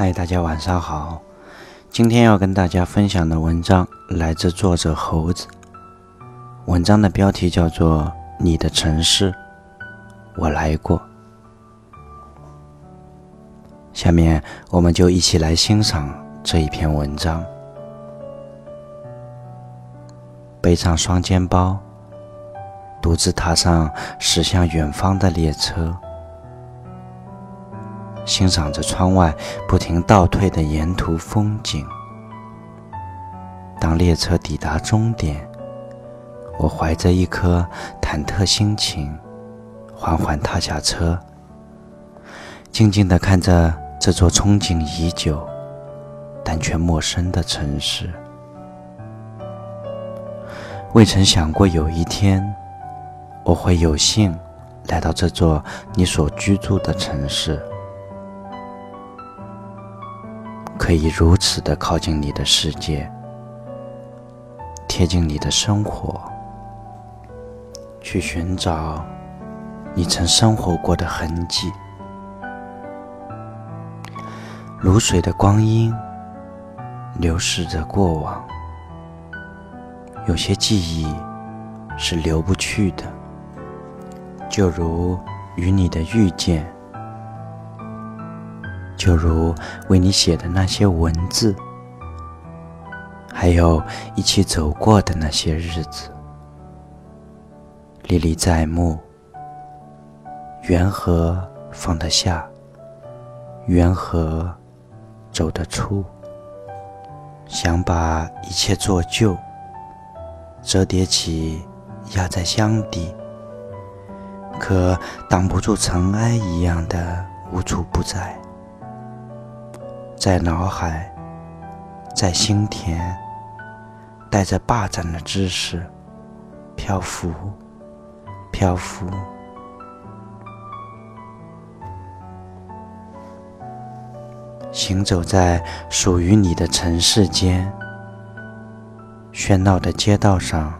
嗨，大家晚上好。今天要跟大家分享的文章来自作者猴子。文章的标题叫做《你的城市，我来过》。下面我们就一起来欣赏这一篇文章。背上双肩包，独自踏上驶向远方的列车。欣赏着窗外不停倒退的沿途风景。当列车抵达终点，我怀着一颗忐忑心情，缓缓踏下车，静静地看着这座憧憬已久但却陌生的城市。未曾想过有一天，我会有幸来到这座你所居住的城市。可以如此的靠近你的世界，贴近你的生活，去寻找你曾生活过的痕迹。如水的光阴流逝着过往，有些记忆是流不去的，就如与你的遇见。就如为你写的那些文字，还有一起走过的那些日子，历历在目。缘何放得下？缘何走得出？想把一切做旧，折叠起压在箱底，可挡不住尘埃一样的无处不在。在脑海，在心田，带着霸占的姿势，漂浮，漂浮，行走在属于你的城市间，喧闹的街道上，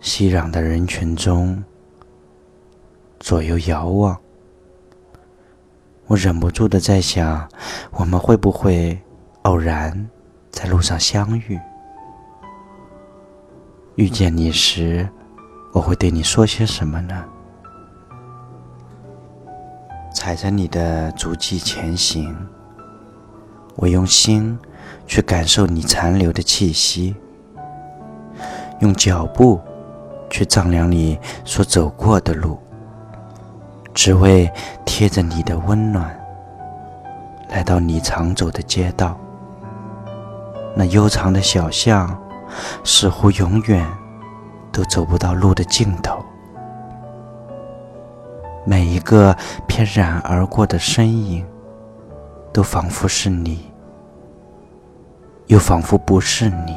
熙攘的人群中，左右遥望。我忍不住的在想，我们会不会偶然在路上相遇？遇见你时，我会对你说些什么呢？踩着你的足迹前行，我用心去感受你残留的气息，用脚步去丈量你所走过的路。只为贴着你的温暖，来到你常走的街道。那悠长的小巷，似乎永远都走不到路的尽头。每一个翩然而过的身影，都仿佛是你，又仿佛不是你。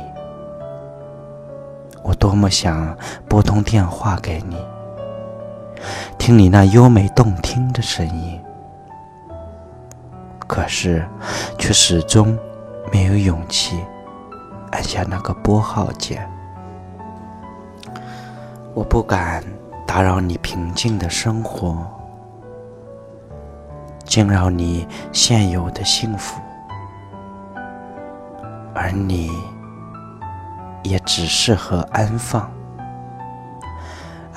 我多么想拨通电话给你。听你那优美动听的声音，可是却始终没有勇气按下那个拨号键。我不敢打扰你平静的生活，惊扰你现有的幸福，而你也只适合安放。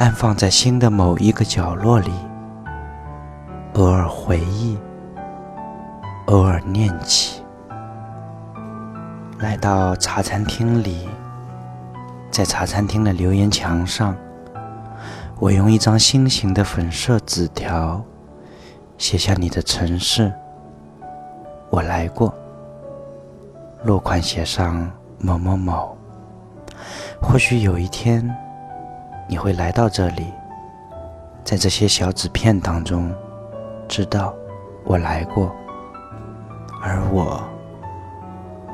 安放在心的某一个角落里，偶尔回忆，偶尔念起。来到茶餐厅里，在茶餐厅的留言墙上，我用一张心形的粉色纸条写下你的城市。我来过，落款写上某某某。或许有一天。你会来到这里，在这些小纸片当中，知道我来过，而我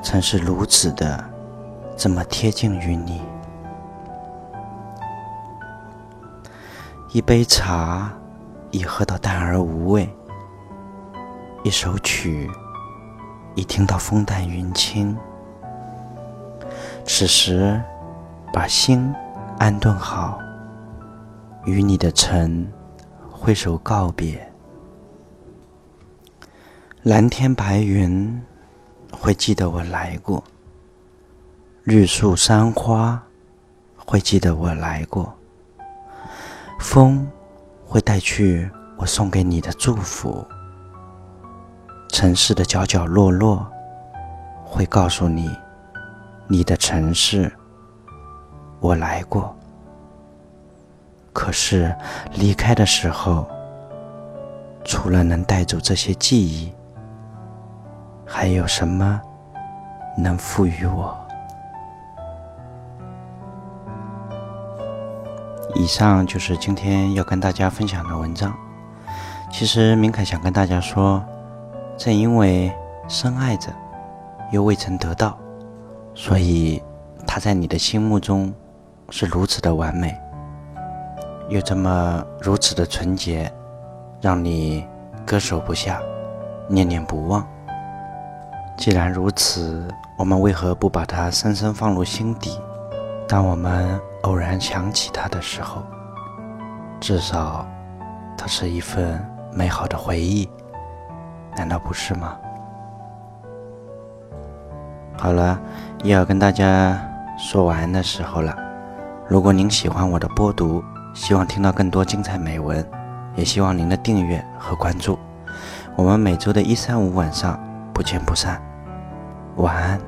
曾是如此的这么贴近于你。一杯茶已喝到淡而无味，一首曲已听到风淡云轻。此时，把心安顿好。与你的城挥手告别，蓝天白云会记得我来过，绿树山花会记得我来过，风会带去我送给你的祝福，城市的角角落落会告诉你，你的城市我来过。可是离开的时候，除了能带走这些记忆，还有什么能赋予我？以上就是今天要跟大家分享的文章。其实明凯想跟大家说，正因为深爱着，又未曾得到，所以他在你的心目中是如此的完美。又这么如此的纯洁，让你割舍不下，念念不忘。既然如此，我们为何不把它深深放入心底？当我们偶然想起它的时候，至少它是一份美好的回忆，难道不是吗？好了，又要跟大家说晚安的时候了。如果您喜欢我的播读，希望听到更多精彩美文，也希望您的订阅和关注。我们每周的一三五晚上不见不散。晚安。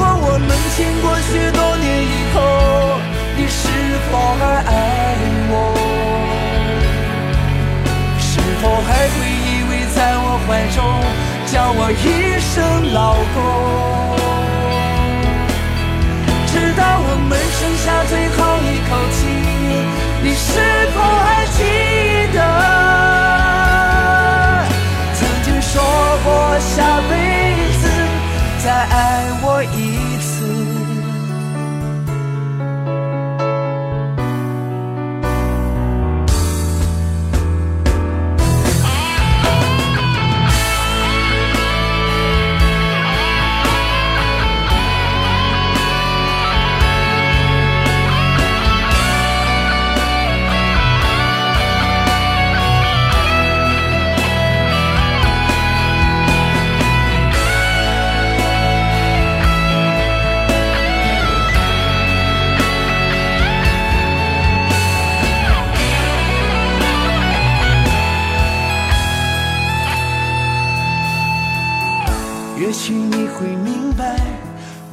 果我们经过许多年以后，你是否还爱我？是否还会依偎在我怀中，叫我一声老公？直到我们剩下最后一口气，你是否还记一次。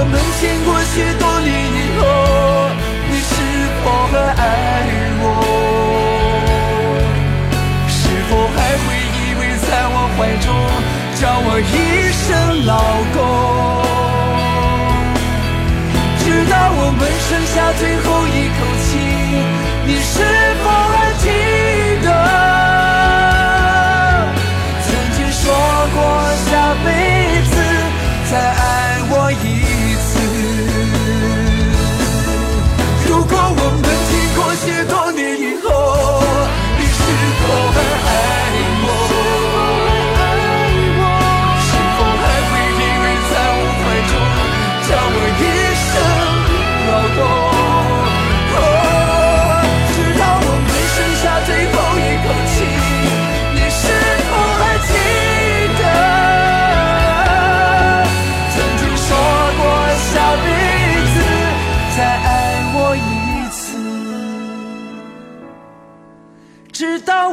我们经过许多年以后，你是否还爱我？是否还会依偎在我怀中，叫我一声老公？直到我们剩下最